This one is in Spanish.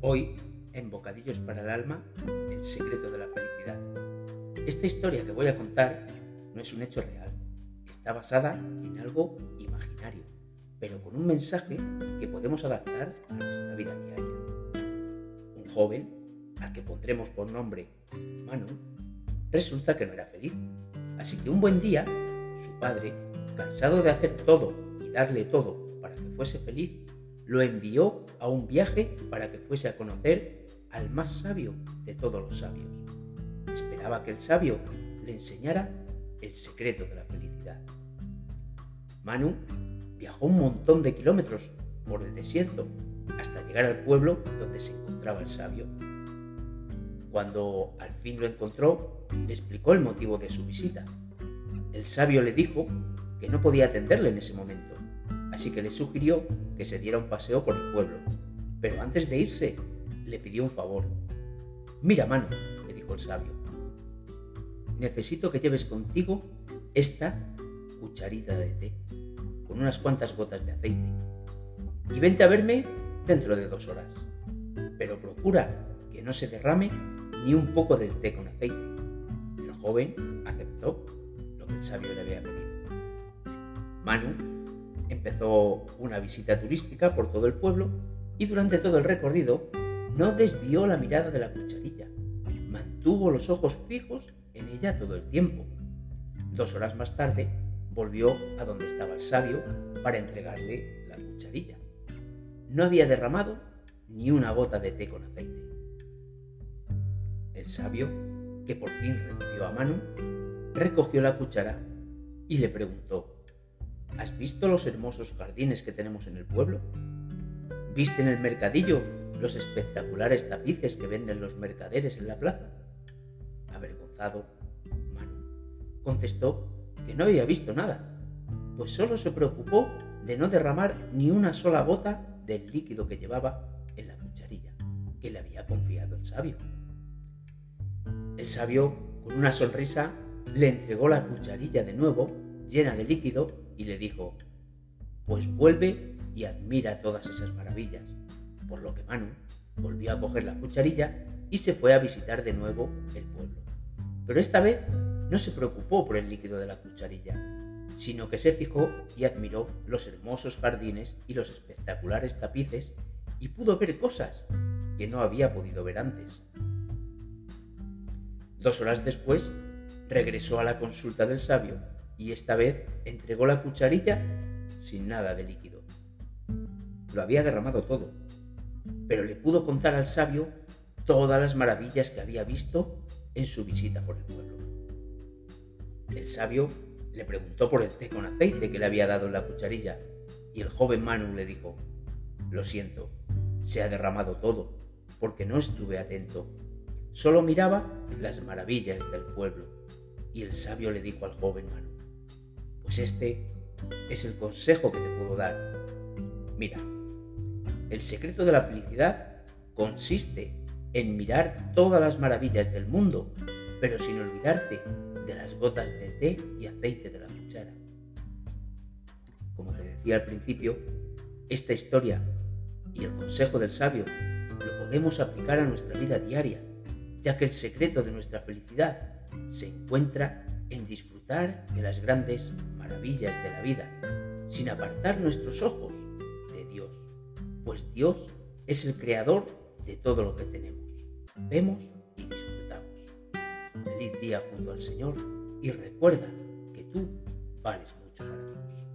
Ensayos para el alma, el secreto de la felicidad. Esta historia que voy a contar no es un hecho real, está basada en algo imaginario, pero con un mensaje que podemos adaptar a nuestra vida diaria. Un joven, al que pondremos por nombre Manu, resulta que no era feliz, así que un buen día, su padre, cansado de hacer todo y darle todo para que fuese feliz, lo envió a un viaje para que fuese a conocer al más sabio de todos los sabios. Esperaba que el sabio le enseñara el secreto de la felicidad. Manu viajó un montón de kilómetros por el desierto hasta llegar al pueblo donde se encontraba el sabio. Cuando al fin lo encontró, le explicó el motivo de su visita. El sabio le dijo que no podía atenderle en ese momento, así que le sugirió que se diera un paseo por el pueblo. Pero antes de irse, le pidió un favor. Mira, mano, le dijo el sabio, necesito que lleves contigo esta cucharita de té con unas cuantas gotas de aceite y vente a verme dentro de dos horas. Pero procura que no se derrame ni un poco del té con aceite. El joven aceptó lo que el sabio le había pedido. Manu Empezó una visita turística por todo el pueblo y durante todo el recorrido no desvió la mirada de la cucharilla. Mantuvo los ojos fijos en ella todo el tiempo. Dos horas más tarde volvió a donde estaba el sabio para entregarle la cucharilla. No había derramado ni una gota de té con aceite. El sabio, que por fin recibió a Manu, recogió la cuchara y le preguntó ¿Has visto los hermosos jardines que tenemos en el pueblo? ¿Viste en el mercadillo los espectaculares tapices que venden los mercaderes en la plaza? Avergonzado, Manu contestó que no había visto nada, pues solo se preocupó de no derramar ni una sola gota del líquido que llevaba en la cucharilla que le había confiado el sabio. El sabio, con una sonrisa, le entregó la cucharilla de nuevo, llena de líquido, y le dijo, pues vuelve y admira todas esas maravillas. Por lo que Manu volvió a coger la cucharilla y se fue a visitar de nuevo el pueblo. Pero esta vez no se preocupó por el líquido de la cucharilla, sino que se fijó y admiró los hermosos jardines y los espectaculares tapices y pudo ver cosas que no había podido ver antes. Dos horas después, regresó a la consulta del sabio y esta vez entregó la cucharilla sin nada de líquido. Lo había derramado todo, pero le pudo contar al sabio todas las maravillas que había visto en su visita por el pueblo. El sabio le preguntó por el té con aceite que le había dado en la cucharilla y el joven Manu le dijo, lo siento, se ha derramado todo porque no estuve atento. Solo miraba las maravillas del pueblo. Y el sabio le dijo al joven Manu, pues este es el consejo que te puedo dar. Mira, el secreto de la felicidad consiste en mirar todas las maravillas del mundo, pero sin olvidarte de las gotas de té y aceite de la cuchara. Como te decía al principio, esta historia y el consejo del sabio lo podemos aplicar a nuestra vida diaria, ya que el secreto de nuestra felicidad se encuentra en disfrutar de las grandes maravillas de la vida, sin apartar nuestros ojos de Dios, pues Dios es el creador de todo lo que tenemos. Vemos y disfrutamos. Feliz día junto al Señor y recuerda que tú vales mucho para Dios.